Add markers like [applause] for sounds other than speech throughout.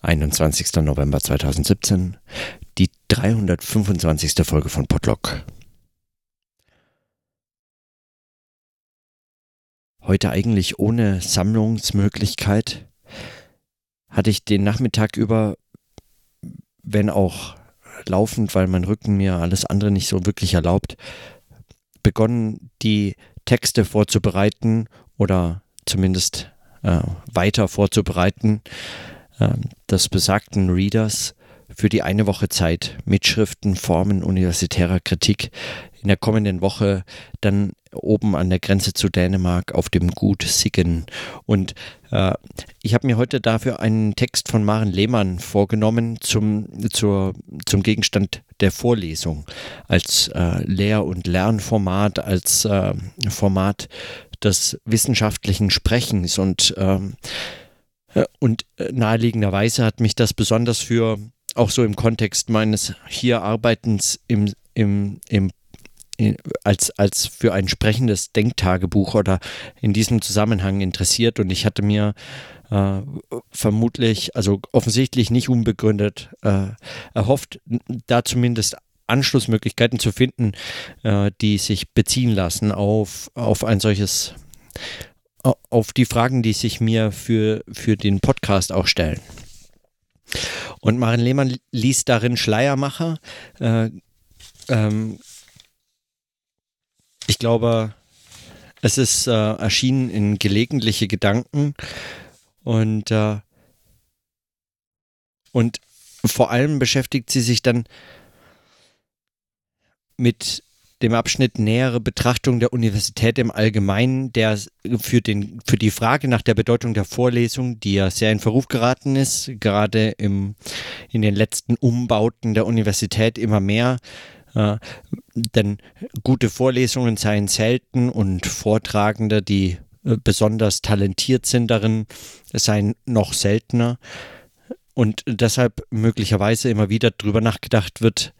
21. November 2017, die 325. Folge von Podlock. Heute eigentlich ohne Sammlungsmöglichkeit hatte ich den Nachmittag über, wenn auch laufend, weil mein Rücken mir alles andere nicht so wirklich erlaubt, begonnen, die Texte vorzubereiten oder zumindest äh, weiter vorzubereiten äh, des besagten Readers für die eine Woche Zeit Mitschriften, Formen universitärer Kritik in der kommenden Woche dann oben an der Grenze zu Dänemark auf dem Gut Siggen. Und äh, ich habe mir heute dafür einen Text von Maren Lehmann vorgenommen zum, zur, zum Gegenstand der Vorlesung als äh, Lehr- und Lernformat, als äh, Format des wissenschaftlichen Sprechens und ähm, äh, und äh, naheliegenderweise hat mich das besonders für auch so im Kontext meines hier Arbeitens im, im, im als, als für ein sprechendes Denktagebuch oder in diesem Zusammenhang interessiert. Und ich hatte mir äh, vermutlich, also offensichtlich nicht unbegründet äh, erhofft, da zumindest Anschlussmöglichkeiten zu finden, äh, die sich beziehen lassen auf, auf ein solches auf die Fragen, die sich mir für, für den Podcast auch stellen. Und Maren Lehmann liest darin Schleiermacher. Äh, ähm, ich glaube, es ist äh, erschienen in gelegentliche Gedanken und, äh, und vor allem beschäftigt sie sich dann mit dem Abschnitt nähere Betrachtung der Universität im Allgemeinen, der für, den, für die Frage nach der Bedeutung der Vorlesung, die ja sehr in Verruf geraten ist, gerade im, in den letzten Umbauten der Universität immer mehr. Äh, denn gute Vorlesungen seien selten und Vortragende, die äh, besonders talentiert sind darin, seien noch seltener. Und deshalb möglicherweise immer wieder darüber nachgedacht wird,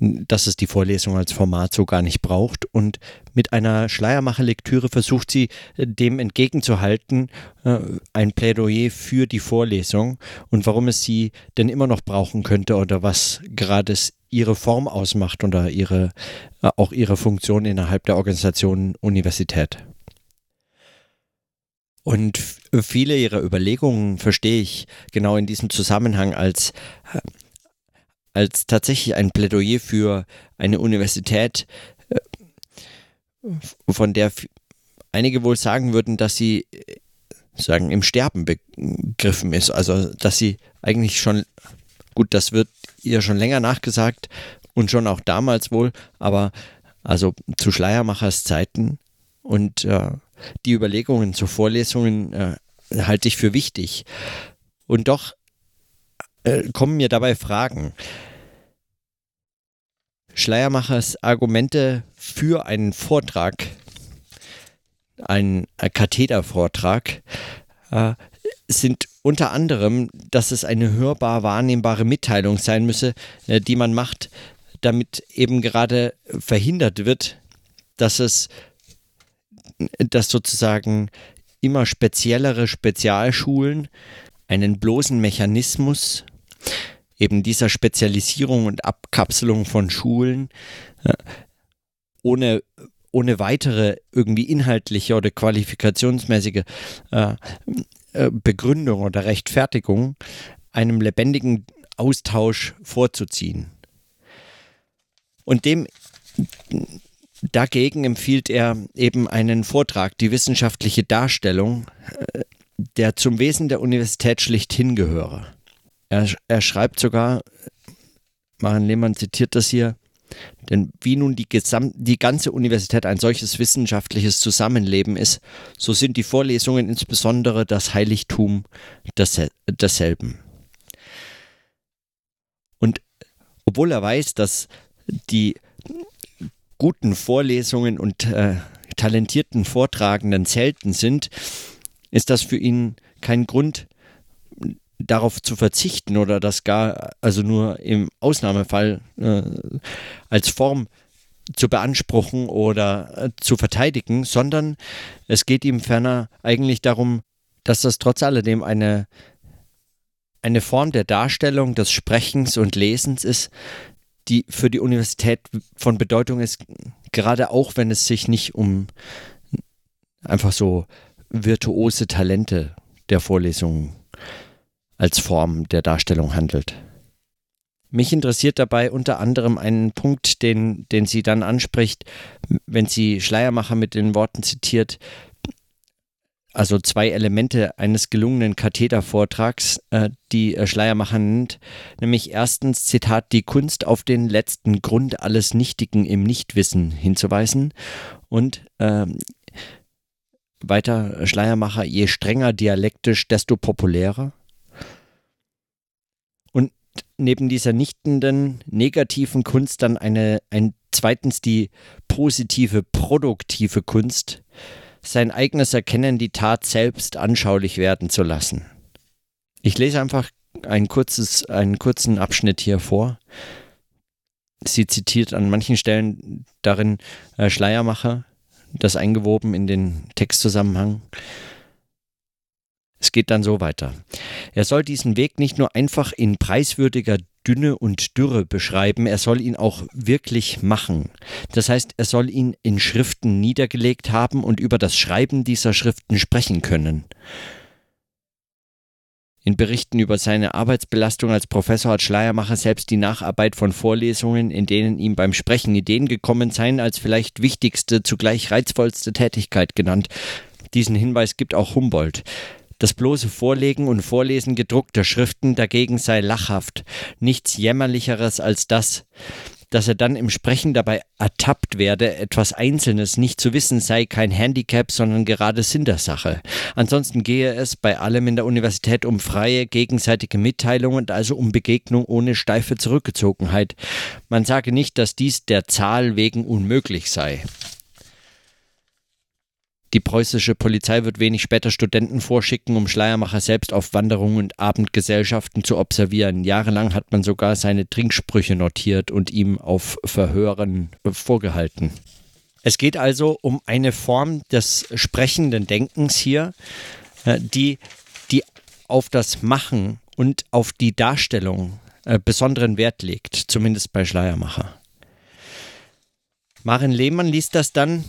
dass es die Vorlesung als Format so gar nicht braucht. Und mit einer Schleiermacher-Lektüre versucht sie äh, dem entgegenzuhalten, äh, ein Plädoyer für die Vorlesung und warum es sie denn immer noch brauchen könnte oder was gerade ihre Form ausmacht oder ihre, äh, auch ihre Funktion innerhalb der Organisation Universität. Und viele ihrer Überlegungen verstehe ich genau in diesem Zusammenhang als als tatsächlich ein Plädoyer für eine Universität, äh, von der einige wohl sagen würden, dass sie äh, sagen im Sterben begriffen ist, also dass sie eigentlich schon gut, das wird ihr schon länger nachgesagt und schon auch damals wohl, aber also zu Schleiermachers Zeiten und äh, die Überlegungen zu Vorlesungen äh, halte ich für wichtig. Und doch äh, kommen mir dabei Fragen. Schleiermachers Argumente für einen Vortrag, einen Kathedervortrag, äh, sind unter anderem, dass es eine hörbar wahrnehmbare Mitteilung sein müsse, äh, die man macht, damit eben gerade verhindert wird, dass es, dass sozusagen immer speziellere Spezialschulen einen bloßen Mechanismus eben dieser Spezialisierung und Abkapselung von Schulen äh, ohne ohne weitere irgendwie inhaltliche oder qualifikationsmäßige äh, äh, Begründung oder Rechtfertigung einem lebendigen Austausch vorzuziehen. Und dem dagegen empfiehlt er eben einen Vortrag, die wissenschaftliche Darstellung, äh, der zum Wesen der Universität schlichthin gehöre. Er, er schreibt sogar, Maren Lehmann zitiert das hier, denn wie nun die, Gesam die ganze Universität ein solches wissenschaftliches Zusammenleben ist, so sind die Vorlesungen insbesondere das Heiligtum desselben. Und obwohl er weiß, dass die guten Vorlesungen und äh, talentierten Vortragenden selten sind, ist das für ihn kein Grund, darauf zu verzichten oder das gar, also nur im Ausnahmefall äh, als Form zu beanspruchen oder äh, zu verteidigen, sondern es geht ihm ferner eigentlich darum, dass das trotz alledem eine, eine Form der Darstellung des Sprechens und Lesens ist, die für die Universität von Bedeutung ist, gerade auch wenn es sich nicht um einfach so virtuose Talente der Vorlesungen als Form der Darstellung handelt. Mich interessiert dabei unter anderem ein Punkt, den, den sie dann anspricht, wenn sie Schleiermacher mit den Worten zitiert, also zwei Elemente eines gelungenen Kathetervortrags, äh, die Schleiermacher nennt, nämlich erstens, Zitat, die Kunst auf den letzten Grund alles Nichtigen im Nichtwissen hinzuweisen und äh, weiter Schleiermacher, je strenger dialektisch, desto populärer. Neben dieser nichtenden, negativen Kunst dann eine, ein, zweitens die positive, produktive Kunst, sein eigenes Erkennen, die Tat selbst anschaulich werden zu lassen. Ich lese einfach ein kurzes, einen kurzen Abschnitt hier vor. Sie zitiert an manchen Stellen darin äh, Schleiermacher, das eingewoben in den Textzusammenhang. Es geht dann so weiter. Er soll diesen Weg nicht nur einfach in preiswürdiger Dünne und Dürre beschreiben, er soll ihn auch wirklich machen. Das heißt, er soll ihn in Schriften niedergelegt haben und über das Schreiben dieser Schriften sprechen können. In Berichten über seine Arbeitsbelastung als Professor hat Schleiermacher selbst die Nacharbeit von Vorlesungen, in denen ihm beim Sprechen Ideen gekommen seien, als vielleicht wichtigste, zugleich reizvollste Tätigkeit genannt. Diesen Hinweis gibt auch Humboldt. Das bloße Vorlegen und Vorlesen gedruckter Schriften dagegen sei lachhaft, nichts jämmerlicheres als das, dass er dann im Sprechen dabei ertappt werde, etwas Einzelnes nicht zu wissen, sei kein Handicap, sondern gerade Sinn der Sache. Ansonsten gehe es bei allem in der Universität um freie, gegenseitige Mitteilung und also um Begegnung ohne steife Zurückgezogenheit. Man sage nicht, dass dies der Zahl wegen unmöglich sei. Die preußische Polizei wird wenig später Studenten vorschicken, um Schleiermacher selbst auf Wanderungen und Abendgesellschaften zu observieren. Jahrelang hat man sogar seine Trinksprüche notiert und ihm auf Verhören vorgehalten. Es geht also um eine Form des sprechenden Denkens hier, äh, die, die auf das Machen und auf die Darstellung äh, besonderen Wert legt, zumindest bei Schleiermacher. Maren Lehmann liest das dann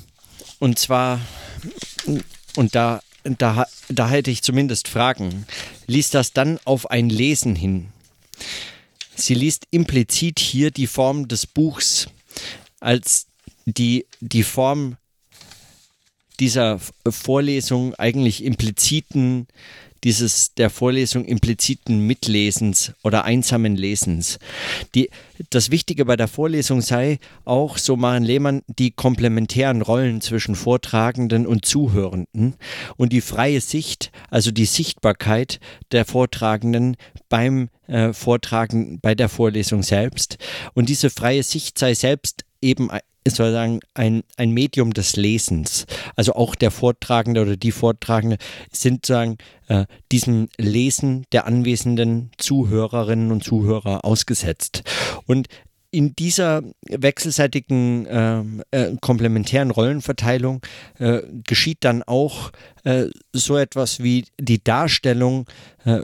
und zwar und da, da, da hätte ich zumindest Fragen. Liest das dann auf ein Lesen hin? Sie liest implizit hier die Form des Buchs als die, die Form dieser Vorlesung eigentlich impliziten dieses der Vorlesung impliziten Mitlesens oder einsamen Lesens. Die, das Wichtige bei der Vorlesung sei auch, so Maren Lehmann, die komplementären Rollen zwischen Vortragenden und Zuhörenden und die freie Sicht, also die Sichtbarkeit der Vortragenden beim äh, Vortragen, bei der Vorlesung selbst. Und diese freie Sicht sei selbst eben sozusagen ein, ein Medium des Lesens. Also auch der Vortragende oder die Vortragende sind sozusagen äh, diesem Lesen der anwesenden Zuhörerinnen und Zuhörer ausgesetzt. Und in dieser wechselseitigen äh, äh, komplementären Rollenverteilung äh, geschieht dann auch äh, so etwas wie die Darstellung äh,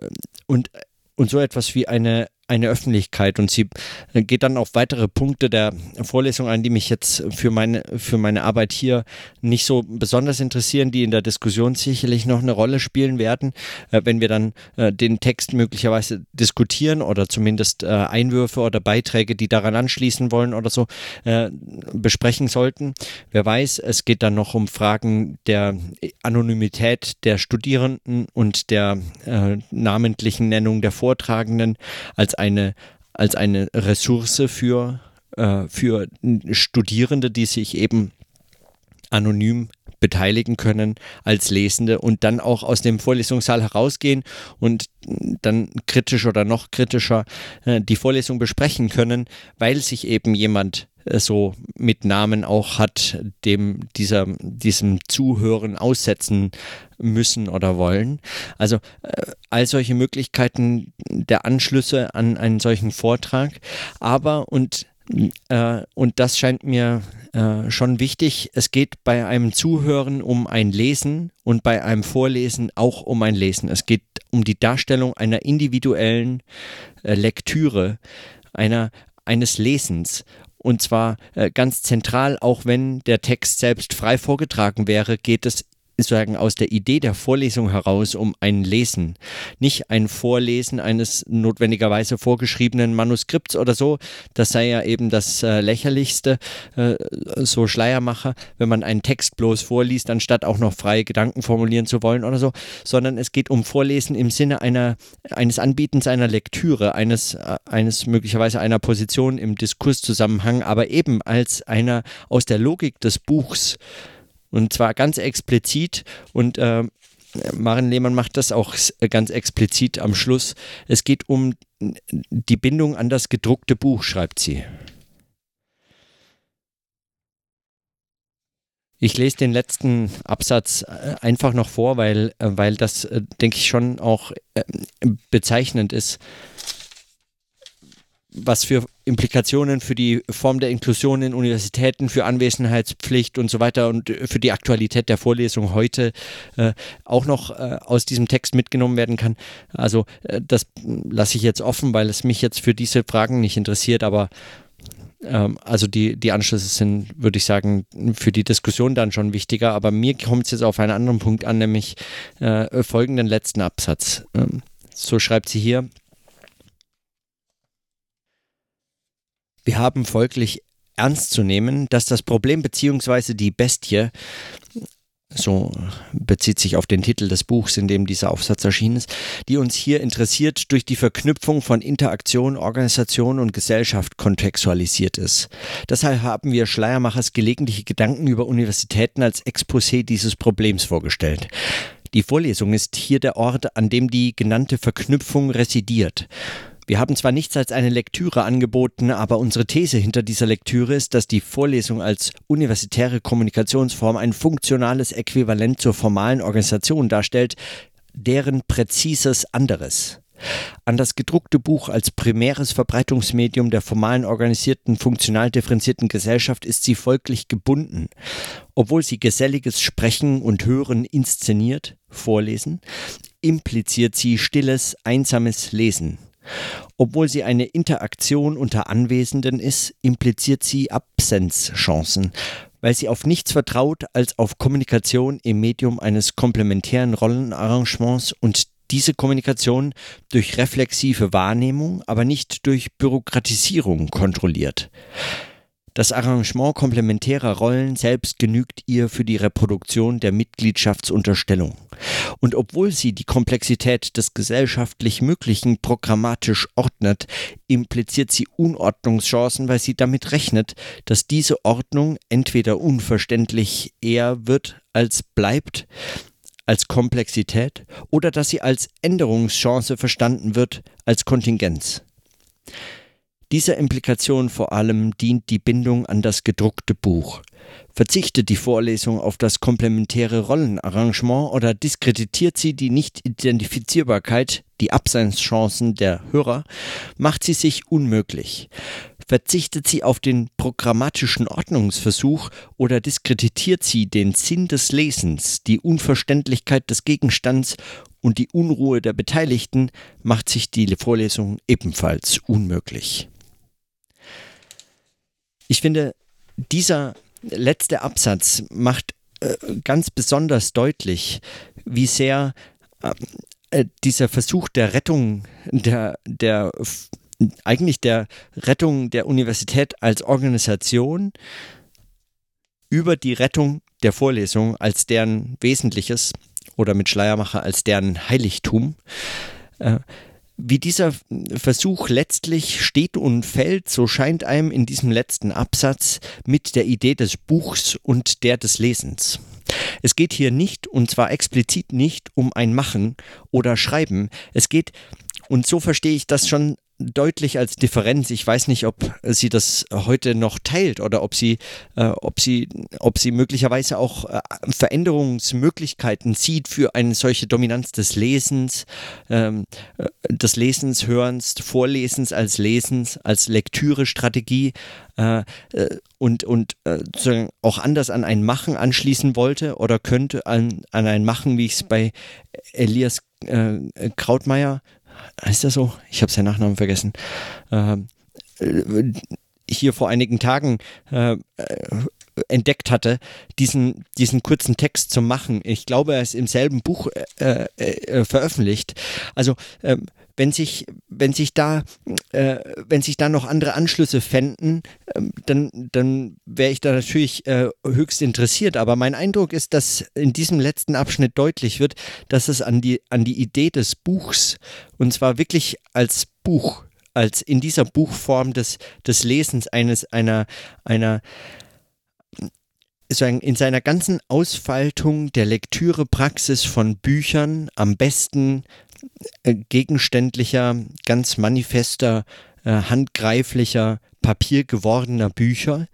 und, und so etwas wie eine eine Öffentlichkeit und sie äh, geht dann auf weitere Punkte der Vorlesung ein, die mich jetzt für meine, für meine Arbeit hier nicht so besonders interessieren, die in der Diskussion sicherlich noch eine Rolle spielen werden, äh, wenn wir dann äh, den Text möglicherweise diskutieren oder zumindest Einwürfe oder Beiträge, die daran anschließen wollen oder so, besprechen sollten. Wer weiß, es geht dann noch um Fragen der Anonymität der Studierenden und der namentlichen Nennung der Vortragenden als eine, als eine Ressource für, äh, für Studierende, die sich eben anonym beteiligen können als Lesende und dann auch aus dem Vorlesungssaal herausgehen und dann kritisch oder noch kritischer äh, die Vorlesung besprechen können, weil sich eben jemand äh, so mit Namen auch hat, dem dieser, diesem Zuhören aussetzen müssen oder wollen. Also äh, all solche Möglichkeiten der Anschlüsse an einen solchen Vortrag. Aber und und das scheint mir äh, schon wichtig. Es geht bei einem Zuhören um ein Lesen und bei einem Vorlesen auch um ein Lesen. Es geht um die Darstellung einer individuellen äh, Lektüre, einer, eines Lesens. Und zwar äh, ganz zentral, auch wenn der Text selbst frei vorgetragen wäre, geht es sozusagen aus der Idee der Vorlesung heraus um ein Lesen. Nicht ein Vorlesen eines notwendigerweise vorgeschriebenen Manuskripts oder so. Das sei ja eben das äh, Lächerlichste, äh, so Schleiermacher, wenn man einen Text bloß vorliest, anstatt auch noch freie Gedanken formulieren zu wollen oder so. Sondern es geht um Vorlesen im Sinne einer, eines Anbietens einer Lektüre, eines, äh, eines möglicherweise einer Position im Diskurszusammenhang, aber eben als einer aus der Logik des Buchs und zwar ganz explizit und äh, Maren Lehmann macht das auch ganz explizit am Schluss. Es geht um die Bindung an das gedruckte Buch, schreibt sie. Ich lese den letzten Absatz äh, einfach noch vor, weil, äh, weil das, äh, denke ich, schon auch bezeichnend ist was für Implikationen für die Form der Inklusion in Universitäten, für Anwesenheitspflicht und so weiter und für die Aktualität der Vorlesung heute äh, auch noch äh, aus diesem Text mitgenommen werden kann. Also äh, das lasse ich jetzt offen, weil es mich jetzt für diese Fragen nicht interessiert, aber ähm, also die, die Anschlüsse sind, würde ich sagen, für die Diskussion dann schon wichtiger, aber mir kommt es jetzt auf einen anderen Punkt an, nämlich äh, folgenden letzten Absatz. Ähm, so schreibt sie hier. Wir haben folglich ernst zu nehmen, dass das Problem bzw. die Bestie, so bezieht sich auf den Titel des Buchs, in dem dieser Aufsatz erschienen ist, die uns hier interessiert, durch die Verknüpfung von Interaktion, Organisation und Gesellschaft kontextualisiert ist. Deshalb haben wir Schleiermachers gelegentliche Gedanken über Universitäten als Exposé dieses Problems vorgestellt. Die Vorlesung ist hier der Ort, an dem die genannte Verknüpfung residiert. Wir haben zwar nichts als eine Lektüre angeboten, aber unsere These hinter dieser Lektüre ist, dass die Vorlesung als universitäre Kommunikationsform ein funktionales Äquivalent zur formalen Organisation darstellt, deren präzises anderes. An das gedruckte Buch als primäres Verbreitungsmedium der formalen organisierten, funktional differenzierten Gesellschaft ist sie folglich gebunden. Obwohl sie geselliges Sprechen und Hören inszeniert, vorlesen, impliziert sie stilles, einsames Lesen. Obwohl sie eine Interaktion unter Anwesenden ist, impliziert sie Absenzchancen, weil sie auf nichts vertraut als auf Kommunikation im Medium eines komplementären Rollenarrangements und diese Kommunikation durch reflexive Wahrnehmung, aber nicht durch Bürokratisierung kontrolliert. Das Arrangement komplementärer Rollen selbst genügt ihr für die Reproduktion der Mitgliedschaftsunterstellung. Und obwohl sie die Komplexität des gesellschaftlich Möglichen programmatisch ordnet, impliziert sie Unordnungschancen, weil sie damit rechnet, dass diese Ordnung entweder unverständlich eher wird als bleibt, als Komplexität, oder dass sie als Änderungschance verstanden wird, als Kontingenz. Dieser Implikation vor allem dient die Bindung an das gedruckte Buch. Verzichtet die Vorlesung auf das komplementäre Rollenarrangement oder diskreditiert sie die Nicht-Identifizierbarkeit, die Abseinschancen der Hörer, macht sie sich unmöglich. Verzichtet sie auf den programmatischen Ordnungsversuch oder diskreditiert sie den Sinn des Lesens, die Unverständlichkeit des Gegenstands und die Unruhe der Beteiligten, macht sich die Vorlesung ebenfalls unmöglich. Ich finde, dieser letzte Absatz macht äh, ganz besonders deutlich, wie sehr äh, dieser Versuch der Rettung der, der eigentlich der Rettung der Universität als Organisation über die Rettung der Vorlesung als deren Wesentliches oder mit Schleiermacher als deren Heiligtum äh, wie dieser Versuch letztlich steht und fällt, so scheint einem in diesem letzten Absatz mit der Idee des Buchs und der des Lesens. Es geht hier nicht, und zwar explizit nicht, um ein Machen oder Schreiben. Es geht, und so verstehe ich das schon deutlich als Differenz. Ich weiß nicht, ob sie das heute noch teilt oder ob sie, äh, ob sie, ob sie möglicherweise auch äh, Veränderungsmöglichkeiten sieht für eine solche Dominanz des Lesens, ähm, äh, des Lesens, Hörens, Vorlesens als Lesens, als Lektüre-Strategie äh, äh, und, und äh, auch anders an ein Machen anschließen wollte oder könnte an, an ein Machen, wie ich es bei Elias Krautmeier, heißt er so? Ich habe seinen Nachnamen vergessen. Äh, hier vor einigen Tagen äh, entdeckt hatte, diesen, diesen kurzen Text zu machen. Ich glaube, er ist im selben Buch äh, äh, veröffentlicht. Also ähm, wenn sich, wenn sich da, äh, wenn sich da noch andere Anschlüsse fänden, ähm, dann, dann wäre ich da natürlich äh, höchst interessiert. Aber mein Eindruck ist, dass in diesem letzten Abschnitt deutlich wird, dass es an die, an die Idee des Buchs, und zwar wirklich als Buch, als in dieser Buchform des, des Lesens eines, einer, einer, in seiner ganzen Ausfaltung der Lektürepraxis von Büchern am besten gegenständlicher, ganz manifester, äh, handgreiflicher, papiergewordener Bücher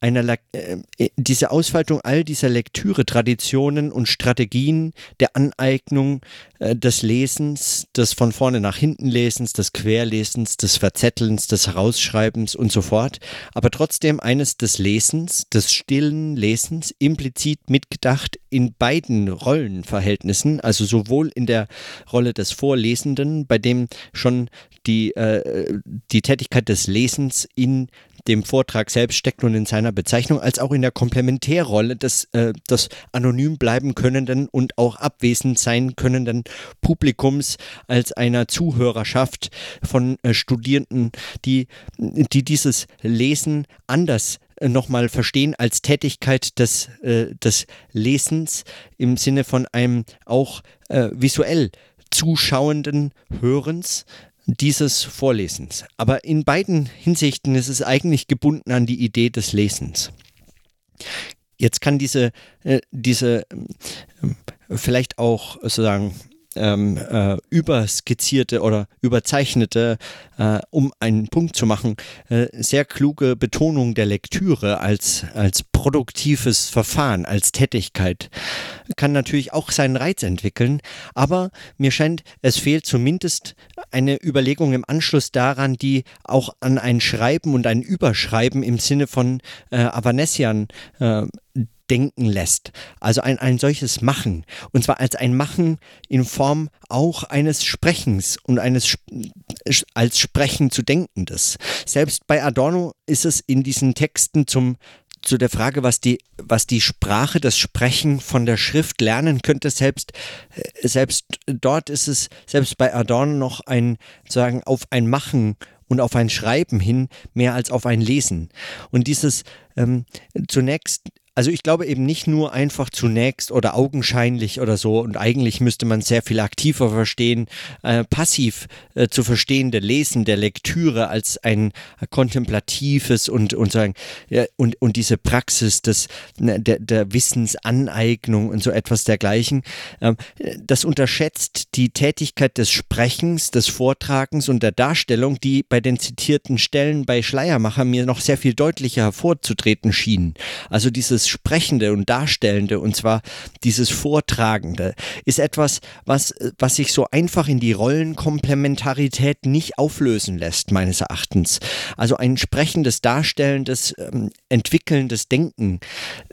einer, äh, äh, diese Ausfaltung all dieser Lektüre-Traditionen und Strategien der Aneignung äh, des Lesens, des von vorne nach hinten Lesens, des Querlesens, des Verzettelns, des Herausschreibens und so fort, aber trotzdem eines des Lesens, des stillen Lesens, implizit mitgedacht in beiden Rollenverhältnissen, also sowohl in der Rolle des Vorlesenden, bei dem schon die, äh, die Tätigkeit des Lesens in dem Vortrag selbst steckt und in seiner Bezeichnung, als auch in der Komplementärrolle des, äh, des anonym bleiben könnenden und auch abwesend sein könnenden Publikums als einer Zuhörerschaft von äh, Studierenden, die, die dieses Lesen anders äh, nochmal verstehen als Tätigkeit des, äh, des Lesens im Sinne von einem auch äh, visuell zuschauenden Hörens, dieses Vorlesens. Aber in beiden Hinsichten ist es eigentlich gebunden an die Idee des Lesens. Jetzt kann diese, äh, diese äh, vielleicht auch sozusagen ähm, äh, überskizzierte oder überzeichnete, äh, um einen Punkt zu machen, äh, sehr kluge Betonung der Lektüre als, als produktives Verfahren, als Tätigkeit, kann natürlich auch seinen Reiz entwickeln, aber mir scheint, es fehlt zumindest eine Überlegung im Anschluss daran, die auch an ein Schreiben und ein Überschreiben im Sinne von äh, Avanesian äh, denken lässt. Also ein, ein solches Machen. Und zwar als ein Machen in Form auch eines Sprechens und eines als Sprechen zu denkendes. Selbst bei Adorno ist es in diesen Texten zum zu der Frage, was die, was die Sprache, das Sprechen von der Schrift lernen könnte, selbst, äh, selbst dort ist es, selbst bei Adorno noch ein, sagen, auf ein Machen und auf ein Schreiben hin, mehr als auf ein Lesen. Und dieses ähm, zunächst also ich glaube eben nicht nur einfach zunächst oder augenscheinlich oder so und eigentlich müsste man sehr viel aktiver verstehen, äh, passiv äh, zu verstehende Lesen der Lektüre als ein kontemplatives und, und sagen, ja, und, und diese Praxis des, ne, der, der Wissensaneignung und so etwas dergleichen. Ähm, das unterschätzt die Tätigkeit des Sprechens, des Vortragens und der Darstellung, die bei den zitierten Stellen bei Schleiermacher mir noch sehr viel deutlicher hervorzutreten schienen. Also dieses Sprechende und Darstellende, und zwar dieses Vortragende, ist etwas, was, was sich so einfach in die Rollenkomplementarität nicht auflösen lässt, meines Erachtens. Also ein sprechendes, darstellendes, ähm, entwickelndes Denken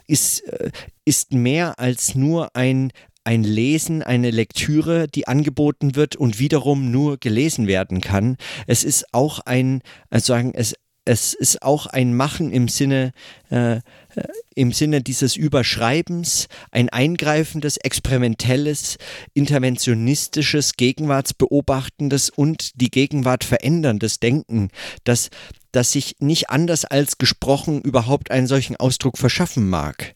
ist, äh, ist mehr als nur ein ein Lesen, eine Lektüre, die angeboten wird und wiederum nur gelesen werden kann. Es ist auch ein, also sagen, es, es ist auch ein Machen im Sinne, äh, äh, im Sinne dieses Überschreibens, ein eingreifendes, experimentelles, interventionistisches, gegenwartsbeobachtendes und die Gegenwart veränderndes Denken, das, das sich nicht anders als gesprochen überhaupt einen solchen Ausdruck verschaffen mag.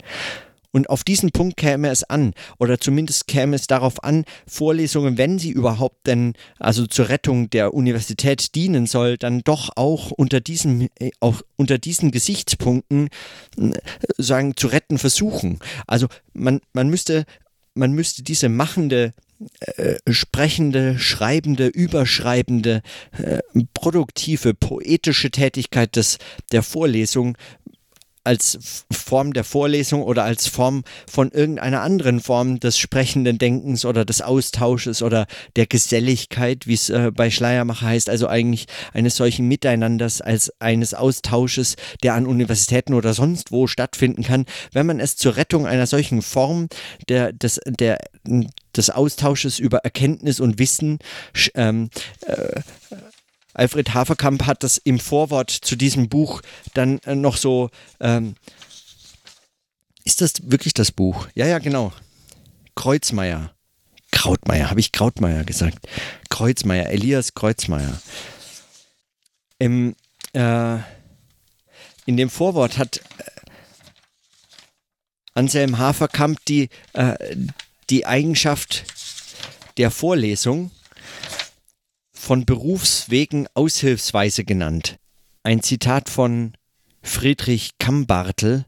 Und auf diesen Punkt käme es an, oder zumindest käme es darauf an, Vorlesungen, wenn sie überhaupt denn also zur Rettung der Universität dienen soll, dann doch auch unter diesen, äh, auch unter diesen Gesichtspunkten äh, sagen, zu retten versuchen. Also man, man müsste, man müsste diese machende äh, sprechende, schreibende, überschreibende, äh, produktive, poetische Tätigkeit des, der Vorlesung als Form der Vorlesung oder als Form von irgendeiner anderen Form des sprechenden Denkens oder des Austausches oder der Geselligkeit, wie es äh, bei Schleiermacher heißt, also eigentlich eines solchen Miteinanders als eines Austausches, der an Universitäten oder sonst wo stattfinden kann, wenn man es zur Rettung einer solchen Form der, des, der, des Austausches über Erkenntnis und Wissen ähm, äh, Alfred Haferkamp hat das im Vorwort zu diesem Buch dann äh, noch so. Ähm, ist das wirklich das Buch? Ja, ja, genau. Kreuzmeier. Krautmeier, habe ich Krautmeier gesagt? Kreuzmeier, Elias Kreuzmeier. Im, äh, in dem Vorwort hat äh, Anselm Haferkamp die, äh, die Eigenschaft der Vorlesung von Berufswegen aushilfsweise genannt. Ein Zitat von Friedrich Kambartel,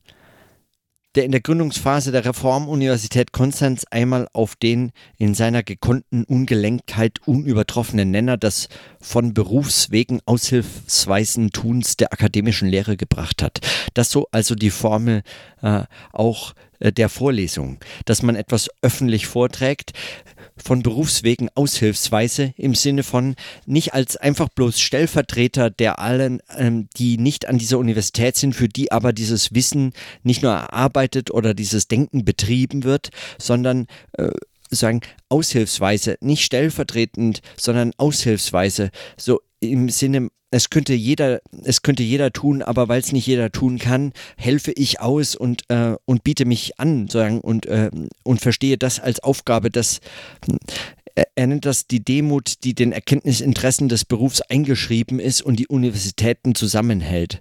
der in der Gründungsphase der Reformuniversität Konstanz einmal auf den in seiner gekonnten Ungelenktheit unübertroffenen Nenner des von Berufswegen aushilfsweisen Tuns der akademischen Lehre gebracht hat. Das so also die Formel äh, auch der Vorlesung, dass man etwas öffentlich vorträgt, von Berufswegen aushilfsweise im Sinne von nicht als einfach bloß Stellvertreter der allen, ähm, die nicht an dieser Universität sind, für die aber dieses Wissen nicht nur erarbeitet oder dieses Denken betrieben wird, sondern äh, sagen aushilfsweise, nicht stellvertretend, sondern aushilfsweise, so im Sinne es könnte jeder, es könnte jeder tun, aber weil es nicht jeder tun kann, helfe ich aus und, äh, und biete mich an sagen, und, äh, und verstehe das als Aufgabe, dass er nennt das die Demut, die den Erkenntnisinteressen des Berufs eingeschrieben ist und die Universitäten zusammenhält.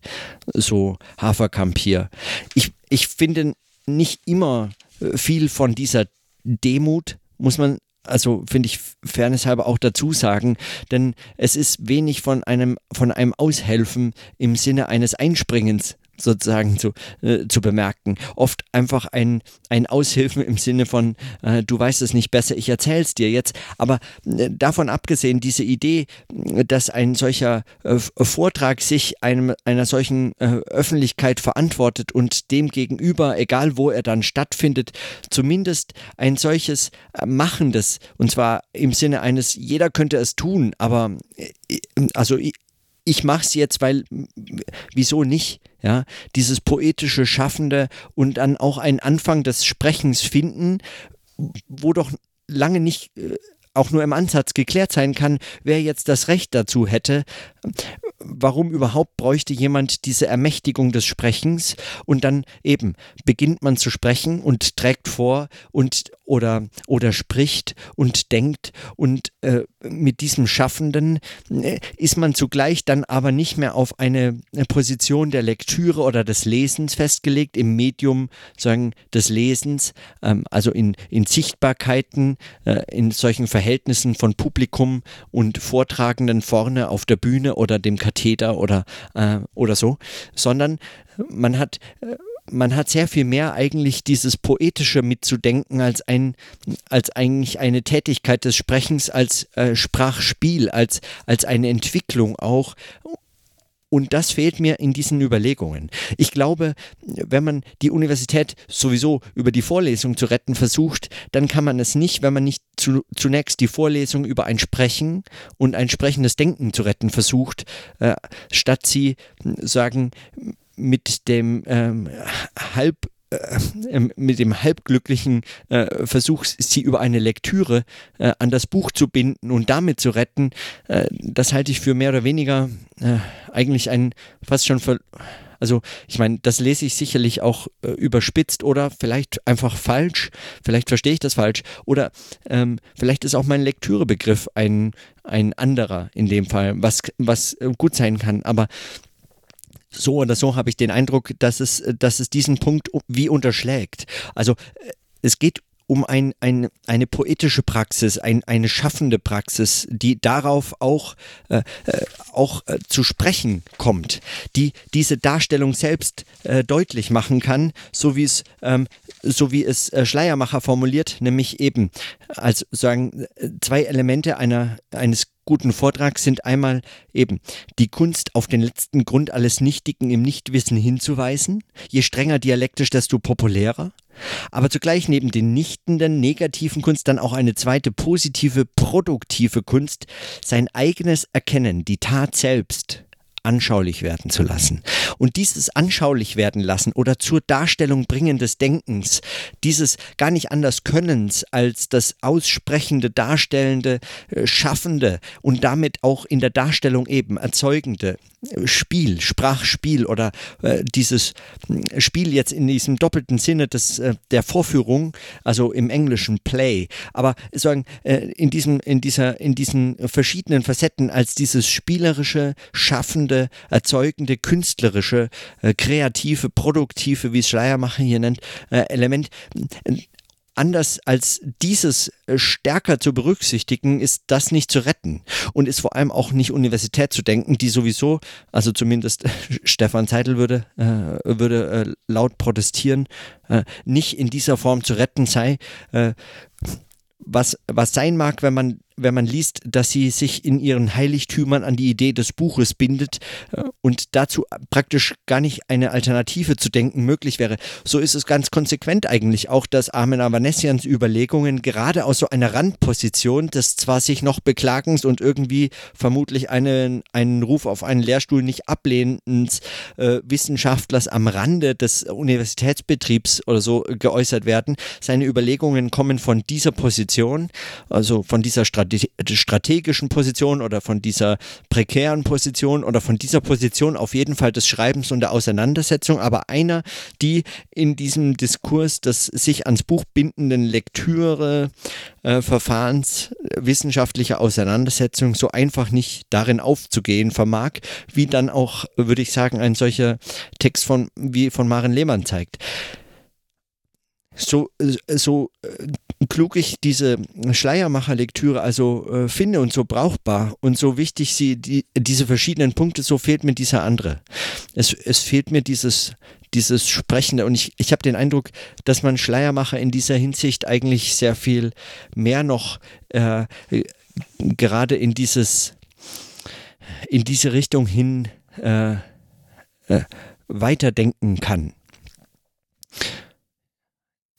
So Haferkamp hier. Ich, ich finde nicht immer äh, viel von dieser Demut, muss man also finde ich fairnesshalber auch dazu sagen, denn es ist wenig von einem, von einem Aushelfen im Sinne eines Einspringens sozusagen zu, äh, zu bemerken. Oft einfach ein, ein Aushilfen im Sinne von, äh, du weißt es nicht besser, ich erzähl's dir jetzt. Aber äh, davon abgesehen, diese Idee, dass ein solcher äh, Vortrag sich einem, einer solchen äh, Öffentlichkeit verantwortet und dem gegenüber, egal wo er dann stattfindet, zumindest ein solches äh, Machendes, und zwar im Sinne eines, jeder könnte es tun, aber also ich, ich mache es jetzt, weil wieso nicht? Ja, dieses poetische Schaffende und dann auch einen Anfang des Sprechens finden, wo doch lange nicht äh, auch nur im Ansatz geklärt sein kann, wer jetzt das Recht dazu hätte. Warum überhaupt bräuchte jemand diese Ermächtigung des Sprechens? Und dann eben beginnt man zu sprechen und trägt vor und oder, oder spricht und denkt und äh, mit diesem Schaffenden äh, ist man zugleich dann aber nicht mehr auf eine Position der Lektüre oder des Lesens festgelegt, im Medium sagen, des Lesens, ähm, also in, in Sichtbarkeiten, äh, in solchen Verhältnissen von Publikum und Vortragenden vorne auf der Bühne oder dem Katheter oder, äh, oder so, sondern man hat äh, man hat sehr viel mehr eigentlich dieses Poetische mitzudenken als ein, als eigentlich eine Tätigkeit des Sprechens, als äh, Sprachspiel, als, als eine Entwicklung auch. Und das fehlt mir in diesen Überlegungen. Ich glaube, wenn man die Universität sowieso über die Vorlesung zu retten versucht, dann kann man es nicht, wenn man nicht zu, zunächst die Vorlesung über ein Sprechen und ein sprechendes Denken zu retten versucht, äh, statt sie sagen, mit dem ähm, halb mit dem halbglücklichen äh, Versuch, sie über eine Lektüre äh, an das Buch zu binden und damit zu retten, äh, das halte ich für mehr oder weniger äh, eigentlich ein fast schon ver also ich meine, das lese ich sicherlich auch äh, überspitzt oder vielleicht einfach falsch, vielleicht verstehe ich das falsch oder ähm, vielleicht ist auch mein Lektürebegriff ein, ein anderer in dem Fall, was, was gut sein kann, aber so oder so habe ich den Eindruck, dass es, dass es diesen Punkt wie unterschlägt. Also äh, es geht um ein, ein, eine poetische Praxis, ein, eine schaffende Praxis, die darauf auch, äh, äh, auch äh, zu sprechen kommt, die diese Darstellung selbst äh, deutlich machen kann, so wie es, ähm, so wie es äh, Schleiermacher formuliert, nämlich eben als sagen zwei Elemente einer, eines guten Vortrag sind einmal eben die Kunst auf den letzten Grund alles Nichtigen im Nichtwissen hinzuweisen. Je strenger dialektisch, desto populärer. Aber zugleich neben den nichtenden, negativen Kunst dann auch eine zweite positive, produktive Kunst, sein eigenes Erkennen, die Tat selbst anschaulich werden zu lassen. Und dieses anschaulich werden lassen oder zur Darstellung bringen des Denkens, dieses gar nicht anders Könnens als das aussprechende, darstellende, äh, schaffende und damit auch in der Darstellung eben erzeugende, Spiel, Sprachspiel oder äh, dieses hm, Spiel jetzt in diesem doppelten Sinne des, äh, der Vorführung, also im Englischen Play, aber sagen äh, in diesem in dieser in diesen verschiedenen Facetten als dieses spielerische, schaffende, erzeugende, künstlerische, äh, kreative, produktive, wie es Schleiermacher hier nennt, äh, Element anders als dieses äh, stärker zu berücksichtigen, ist das nicht zu retten und ist vor allem auch nicht Universität zu denken, die sowieso, also zumindest Stefan Zeitl würde, äh, würde laut protestieren, nicht in dieser Form zu retten sei. Was, was sein mag, wenn man wenn man liest, dass sie sich in ihren Heiligtümern an die Idee des Buches bindet äh, und dazu praktisch gar nicht eine Alternative zu denken möglich wäre. So ist es ganz konsequent eigentlich auch, dass Armin Avanessians Überlegungen gerade aus so einer Randposition des zwar sich noch beklagens und irgendwie vermutlich einen, einen Ruf auf einen Lehrstuhl nicht ablehnenden äh, Wissenschaftlers am Rande des Universitätsbetriebs oder so geäußert werden. Seine Überlegungen kommen von dieser Position, also von dieser Strategie strategischen Position oder von dieser prekären Position oder von dieser Position auf jeden Fall des Schreibens und der Auseinandersetzung, aber einer, die in diesem Diskurs des sich ans Buch bindenden Lektüre, äh, Verfahrens, wissenschaftlicher Auseinandersetzung so einfach nicht darin aufzugehen vermag, wie dann auch, würde ich sagen, ein solcher Text von, wie von Maren Lehmann zeigt. So, so äh, klug ich diese Schleiermacher-Lektüre also äh, finde und so brauchbar und so wichtig sie die, diese verschiedenen Punkte, so fehlt mir dieser andere. Es, es fehlt mir dieses, dieses Sprechende und ich, ich habe den Eindruck, dass man Schleiermacher in dieser Hinsicht eigentlich sehr viel mehr noch äh, gerade in dieses in diese Richtung hin äh, äh, weiterdenken kann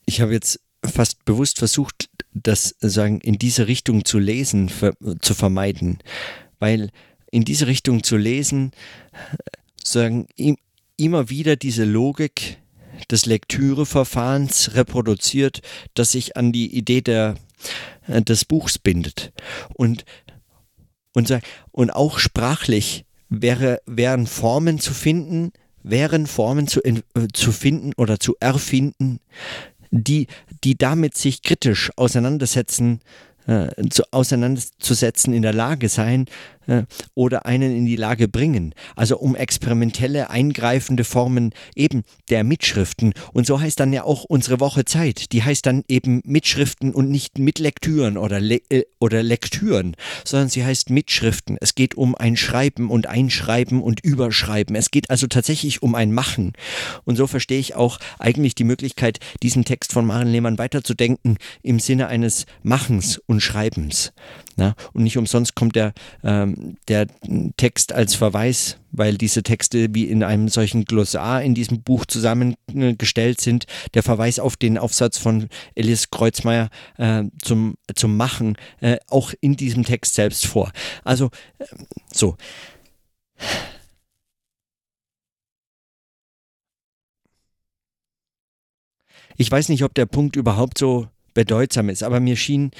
ich habe jetzt fast bewusst versucht, das sagen in diese Richtung zu lesen, für, zu vermeiden, weil in diese Richtung zu lesen, sagen immer wieder diese Logik des Lektüreverfahrens reproduziert, das sich an die Idee der, äh, des Buchs bindet. Und, und, und auch sprachlich wäre, wären Formen zu finden, wären Formen zu, äh, zu finden oder zu erfinden, die, die damit sich kritisch auseinandersetzen, äh, zu, auseinanderzusetzen in der Lage sein, oder einen in die Lage bringen. Also um experimentelle, eingreifende Formen eben der Mitschriften. Und so heißt dann ja auch unsere Woche Zeit. Die heißt dann eben Mitschriften und nicht Mitlektüren oder, Le äh, oder Lektüren, sondern sie heißt Mitschriften. Es geht um ein Schreiben und Einschreiben und Überschreiben. Es geht also tatsächlich um ein Machen. Und so verstehe ich auch eigentlich die Möglichkeit, diesen Text von Maren Lehmann weiterzudenken im Sinne eines Machens und Schreibens. Na? Und nicht umsonst kommt der, ähm, der Text als Verweis, weil diese Texte wie in einem solchen Glossar in diesem Buch zusammengestellt sind, der Verweis auf den Aufsatz von Elis Kreuzmeier äh, zum, zum Machen äh, auch in diesem Text selbst vor. Also äh, so. Ich weiß nicht, ob der Punkt überhaupt so bedeutsam ist, aber mir schien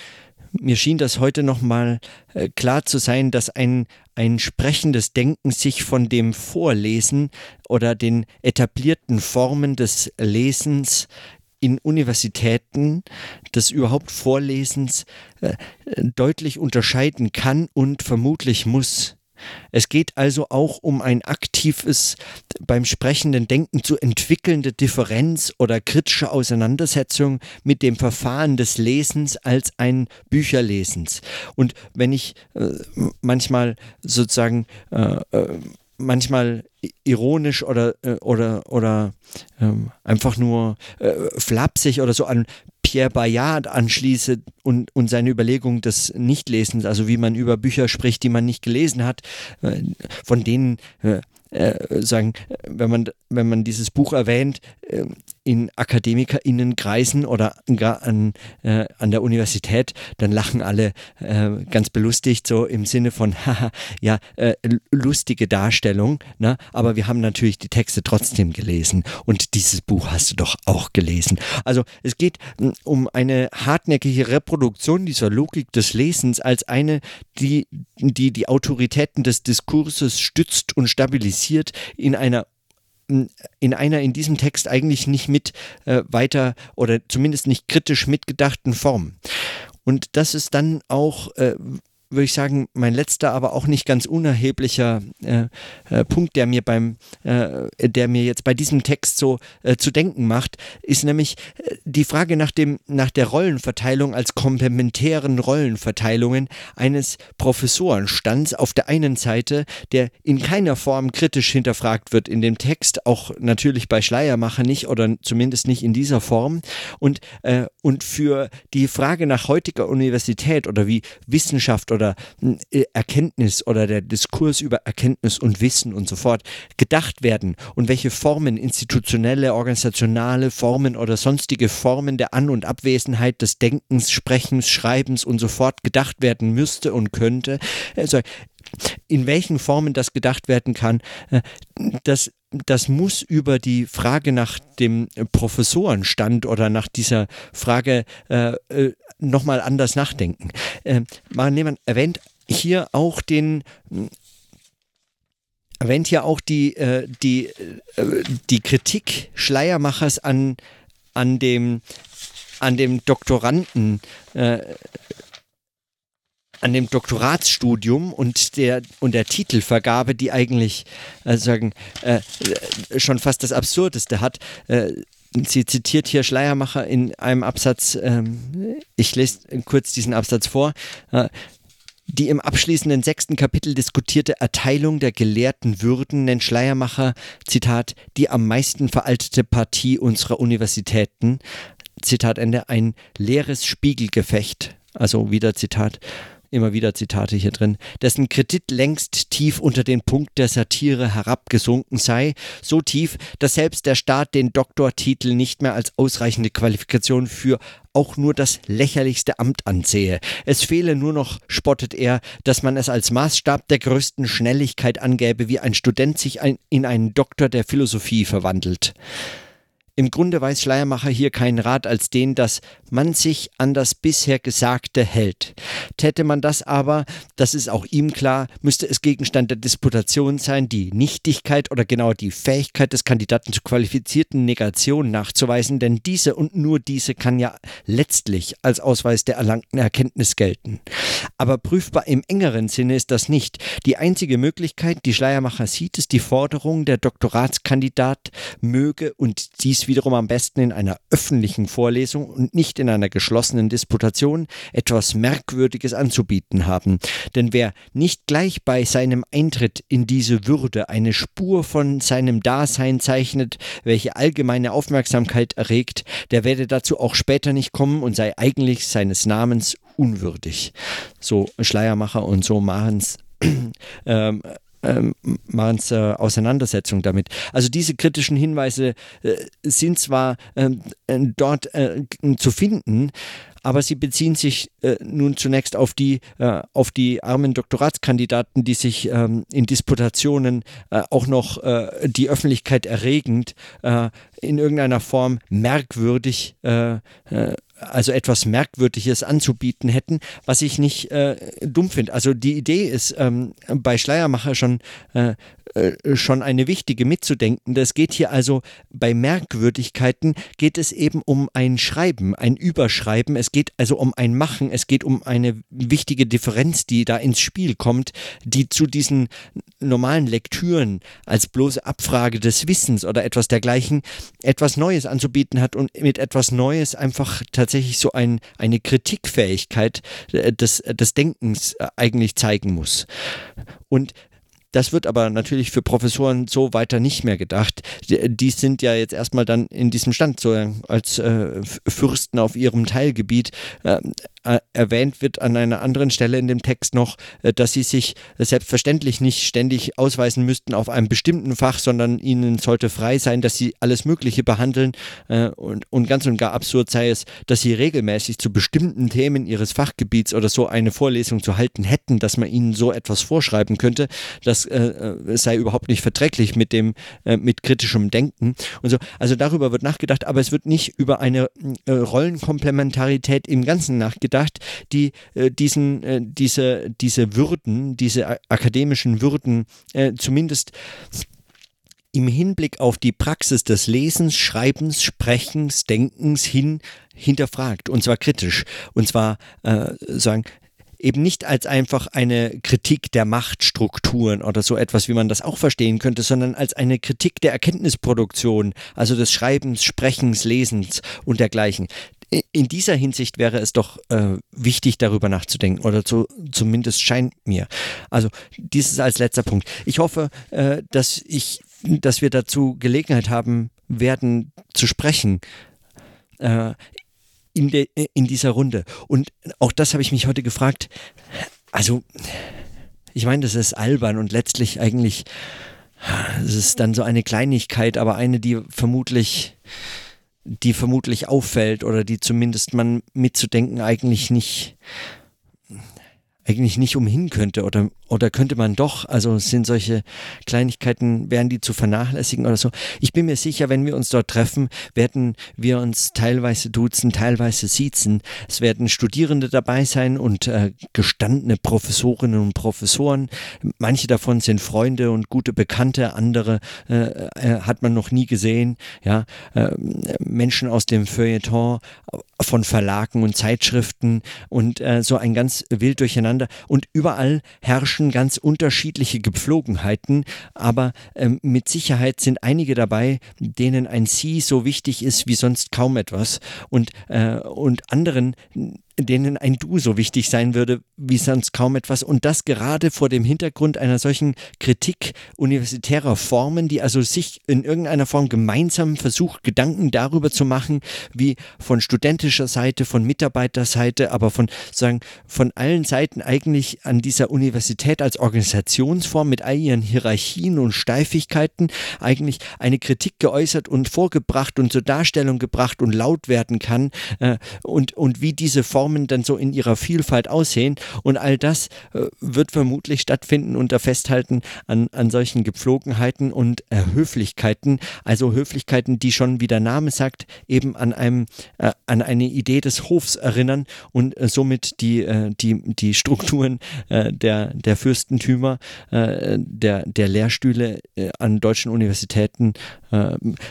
mir schien das heute nochmal äh, klar zu sein, dass ein, ein sprechendes Denken sich von dem Vorlesen oder den etablierten Formen des Lesens in Universitäten des überhaupt Vorlesens äh, deutlich unterscheiden kann und vermutlich muss. Es geht also auch um ein aktives, beim sprechenden Denken zu entwickelnde Differenz oder kritische Auseinandersetzung mit dem Verfahren des Lesens als ein Bücherlesens. Und wenn ich äh, manchmal sozusagen äh, äh manchmal ironisch oder, äh, oder, oder ähm, einfach nur äh, flapsig oder so an Pierre Bayard anschließe und, und seine Überlegung des Nichtlesens, also wie man über Bücher spricht, die man nicht gelesen hat, äh, von denen äh, sagen, wenn man, wenn man dieses Buch erwähnt, äh, in AkademikerInnenkreisen oder gar an, äh, an der Universität, dann lachen alle äh, ganz belustigt, so im Sinne von, [laughs] haha, ja, äh, lustige Darstellung, ne? aber wir haben natürlich die Texte trotzdem gelesen und dieses Buch hast du doch auch gelesen. Also es geht hm, um eine hartnäckige Reproduktion dieser Logik des Lesens als eine, die die, die Autoritäten des Diskurses stützt und stabilisiert in einer in einer in diesem Text eigentlich nicht mit äh, weiter oder zumindest nicht kritisch mitgedachten Form. Und das ist dann auch äh, würde ich sagen, mein letzter, aber auch nicht ganz unerheblicher äh, äh, Punkt, der mir beim, äh, der mir jetzt bei diesem Text so äh, zu denken macht, ist nämlich äh, die Frage nach dem, nach der Rollenverteilung als komplementären Rollenverteilungen eines Professorenstands auf der einen Seite, der in keiner Form kritisch hinterfragt wird in dem Text, auch natürlich bei Schleiermacher nicht oder zumindest nicht in dieser Form. Und, und für die Frage nach heutiger Universität oder wie Wissenschaft oder oder äh, Erkenntnis oder der Diskurs über Erkenntnis und Wissen und so fort gedacht werden und welche Formen, institutionelle, organisationale Formen oder sonstige Formen der An- und Abwesenheit des Denkens, Sprechens, Schreibens und so fort gedacht werden müsste und könnte. Also in welchen Formen das gedacht werden kann, äh, das das muss über die Frage nach dem Professorenstand oder nach dieser Frage äh, äh nochmal anders nachdenken. Äh, man erwähnt hier auch den erwähnt hier auch die, äh, die, äh, die Kritik Schleiermachers an, an, dem, an dem Doktoranden, äh, an dem Doktoratsstudium und der, und der Titelvergabe, die eigentlich äh, sagen, äh, schon fast das Absurdeste hat. Sie zitiert hier Schleiermacher in einem Absatz, ähm, ich lese kurz diesen Absatz vor. Äh, die im abschließenden sechsten Kapitel diskutierte Erteilung der gelehrten Würden nennt Schleiermacher, Zitat, die am meisten veraltete Partie unserer Universitäten, Zitat Ende, ein leeres Spiegelgefecht, also wieder Zitat, immer wieder Zitate hier drin, dessen Kredit längst tief unter den Punkt der Satire herabgesunken sei, so tief, dass selbst der Staat den Doktortitel nicht mehr als ausreichende Qualifikation für auch nur das lächerlichste Amt ansehe. Es fehle nur noch, spottet er, dass man es als Maßstab der größten Schnelligkeit angäbe, wie ein Student sich ein, in einen Doktor der Philosophie verwandelt. Im Grunde weiß Schleiermacher hier keinen Rat als den, dass man sich an das bisher Gesagte hält. Täte man das aber, das ist auch ihm klar, müsste es Gegenstand der Disputation sein, die Nichtigkeit oder genauer die Fähigkeit des Kandidaten zu qualifizierten Negationen nachzuweisen, denn diese und nur diese kann ja letztlich als Ausweis der erlangten Erkenntnis gelten. Aber prüfbar im engeren Sinne ist das nicht. Die einzige Möglichkeit, die Schleiermacher sieht, ist die Forderung, der Doktoratskandidat möge und dies wiederum am besten in einer öffentlichen Vorlesung und nicht in einer geschlossenen Disputation etwas Merkwürdiges anzubieten haben. Denn wer nicht gleich bei seinem Eintritt in diese Würde eine Spur von seinem Dasein zeichnet, welche allgemeine Aufmerksamkeit erregt, der werde dazu auch später nicht kommen und sei eigentlich seines Namens unwürdig. So Schleiermacher und so Mahens [clears throat] ähm, ähm, äh, Auseinandersetzung damit. Also diese kritischen Hinweise äh, sind zwar ähm, äh, dort äh, zu finden, aber sie beziehen sich äh, nun zunächst auf die, äh, auf die armen Doktoratskandidaten, die sich ähm, in Disputationen äh, auch noch äh, die Öffentlichkeit erregend äh, in irgendeiner Form merkwürdig also etwas Merkwürdiges anzubieten hätten, was ich nicht äh, dumm finde. Also die Idee ist ähm, bei Schleiermacher schon äh, äh, schon eine wichtige mitzudenken. Es geht hier also bei Merkwürdigkeiten geht es eben um ein Schreiben, ein Überschreiben. Es geht also um ein Machen. Es geht um eine wichtige Differenz, die da ins Spiel kommt, die zu diesen normalen Lektüren als bloße Abfrage des Wissens oder etwas dergleichen etwas Neues anzubieten hat und mit etwas Neues einfach tatsächlich so ein, eine Kritikfähigkeit äh, des, des Denkens äh, eigentlich zeigen muss. Und das wird aber natürlich für Professoren so weiter nicht mehr gedacht. Die, sind ja jetzt erstmal dann in diesem Stand so als äh, Fürsten auf ihrem Teilgebiet. Äh, äh, erwähnt wird an einer anderen Stelle in dem Text noch, äh, dass sie sich selbstverständlich nicht ständig ausweisen müssten auf einem bestimmten Fach, sondern ihnen sollte frei sein, dass sie alles Mögliche behandeln äh, und, ganz und gar absurd sei es, dass sie regelmäßig zu bestimmten Themen ihres Fachgebiets oder so eine Vorlesung zu halten hätten, dass man ihnen so etwas vorschreiben könnte. Das äh, sei überhaupt nicht verträglich mit dem äh, mit kritischem Denken und so. Also darüber wird nachgedacht, aber es wird nicht über eine äh, Rollenkomplementarität im Ganzen nachgedacht gedacht, die äh, diesen, äh, diese, diese Würden, diese akademischen Würden äh, zumindest im Hinblick auf die Praxis des Lesens, Schreibens, Sprechens, Denkens hin hinterfragt und zwar kritisch. Und zwar äh, sagen eben nicht als einfach eine Kritik der Machtstrukturen oder so etwas, wie man das auch verstehen könnte, sondern als eine Kritik der Erkenntnisproduktion, also des Schreibens, Sprechens, Lesens und dergleichen in dieser Hinsicht wäre es doch äh, wichtig, darüber nachzudenken oder zu, zumindest scheint mir. Also dieses als letzter Punkt. Ich hoffe, äh, dass ich, dass wir dazu Gelegenheit haben werden zu sprechen. Äh, in, de, in dieser Runde. Und auch das habe ich mich heute gefragt. Also, ich meine, das ist albern und letztlich eigentlich, es ist dann so eine Kleinigkeit, aber eine, die vermutlich die vermutlich auffällt oder die zumindest man mitzudenken eigentlich nicht eigentlich nicht umhin könnte oder, oder könnte man doch, also sind solche Kleinigkeiten, wären die zu vernachlässigen oder so. Ich bin mir sicher, wenn wir uns dort treffen, werden wir uns teilweise duzen, teilweise siezen. Es werden Studierende dabei sein und äh, gestandene Professorinnen und Professoren. Manche davon sind Freunde und gute Bekannte, andere äh, äh, hat man noch nie gesehen. Ja, äh, Menschen aus dem Feuilleton, von Verlagen und Zeitschriften und äh, so ein ganz wild durcheinander. Und überall herrschen ganz unterschiedliche Gepflogenheiten, aber ähm, mit Sicherheit sind einige dabei, denen ein Sie so wichtig ist wie sonst kaum etwas. Und, äh, und anderen denen ein Du so wichtig sein würde wie sonst kaum etwas. Und das gerade vor dem Hintergrund einer solchen Kritik universitärer Formen, die also sich in irgendeiner Form gemeinsam versucht, Gedanken darüber zu machen, wie von studentischer Seite, von Mitarbeiterseite, aber von sagen von allen Seiten eigentlich an dieser Universität als Organisationsform mit all ihren Hierarchien und Steifigkeiten eigentlich eine Kritik geäußert und vorgebracht und zur Darstellung gebracht und laut werden kann äh, und und wie diese Form Formen dann so in ihrer Vielfalt aussehen. Und all das äh, wird vermutlich stattfinden unter Festhalten an, an solchen Gepflogenheiten und äh, Höflichkeiten. Also Höflichkeiten, die schon, wie der Name sagt, eben an einem, äh, an eine Idee des Hofs erinnern und äh, somit die, äh, die, die Strukturen äh, der, der Fürstentümer, der, der Lehrstühle an deutschen Universitäten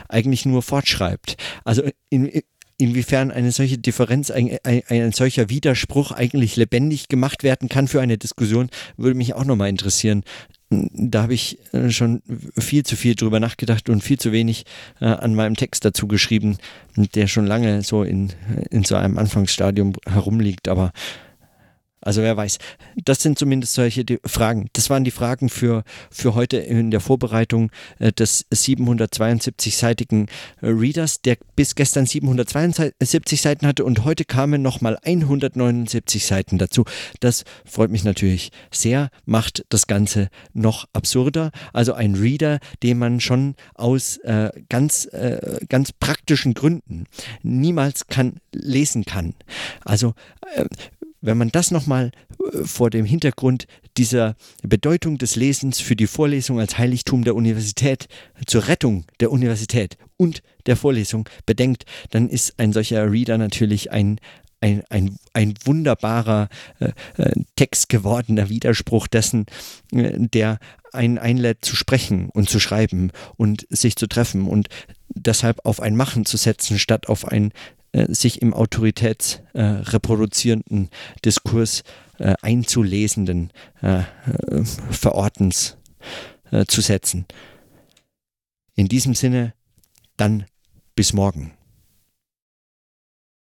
eigentlich nur fortschreibt. Also in, inwiefern eine solche Differenz, ein, ein, ein, solcher Widerspruch eigentlich lebendig gemacht werden kann für eine Diskussion, würde mich auch nochmal interessieren. Da habe ich äh, schon viel zu viel drüber nachgedacht und viel zu wenig äh, an meinem Text dazu geschrieben, der schon lange so in, in so einem Anfangsstadium herumliegt, aber also wer weiß. Das sind zumindest solche Fragen. Das waren die Fragen für, für heute in der Vorbereitung äh, des 772-seitigen äh, Readers, der bis gestern 772 Seiten hatte und heute kamen nochmal 179 Seiten dazu. Das freut mich natürlich sehr, macht das Ganze noch absurder. Also ein Reader, den man schon aus äh, ganz, äh, ganz praktischen Gründen niemals kann, lesen kann. Also äh, wenn man das nochmal äh, vor dem Hintergrund dieser Bedeutung des Lesens für die Vorlesung als Heiligtum der Universität, zur Rettung der Universität und der Vorlesung bedenkt, dann ist ein solcher Reader natürlich ein, ein, ein, ein wunderbarer äh, äh, Text gewordener Widerspruch dessen, äh, der einen einlädt zu sprechen und zu schreiben und sich zu treffen und deshalb auf ein Machen zu setzen, statt auf ein äh, sich im autoritätsreproduzierenden äh, Diskurs äh, einzulesenden Verortens zu setzen. In diesem Sinne, dann bis morgen.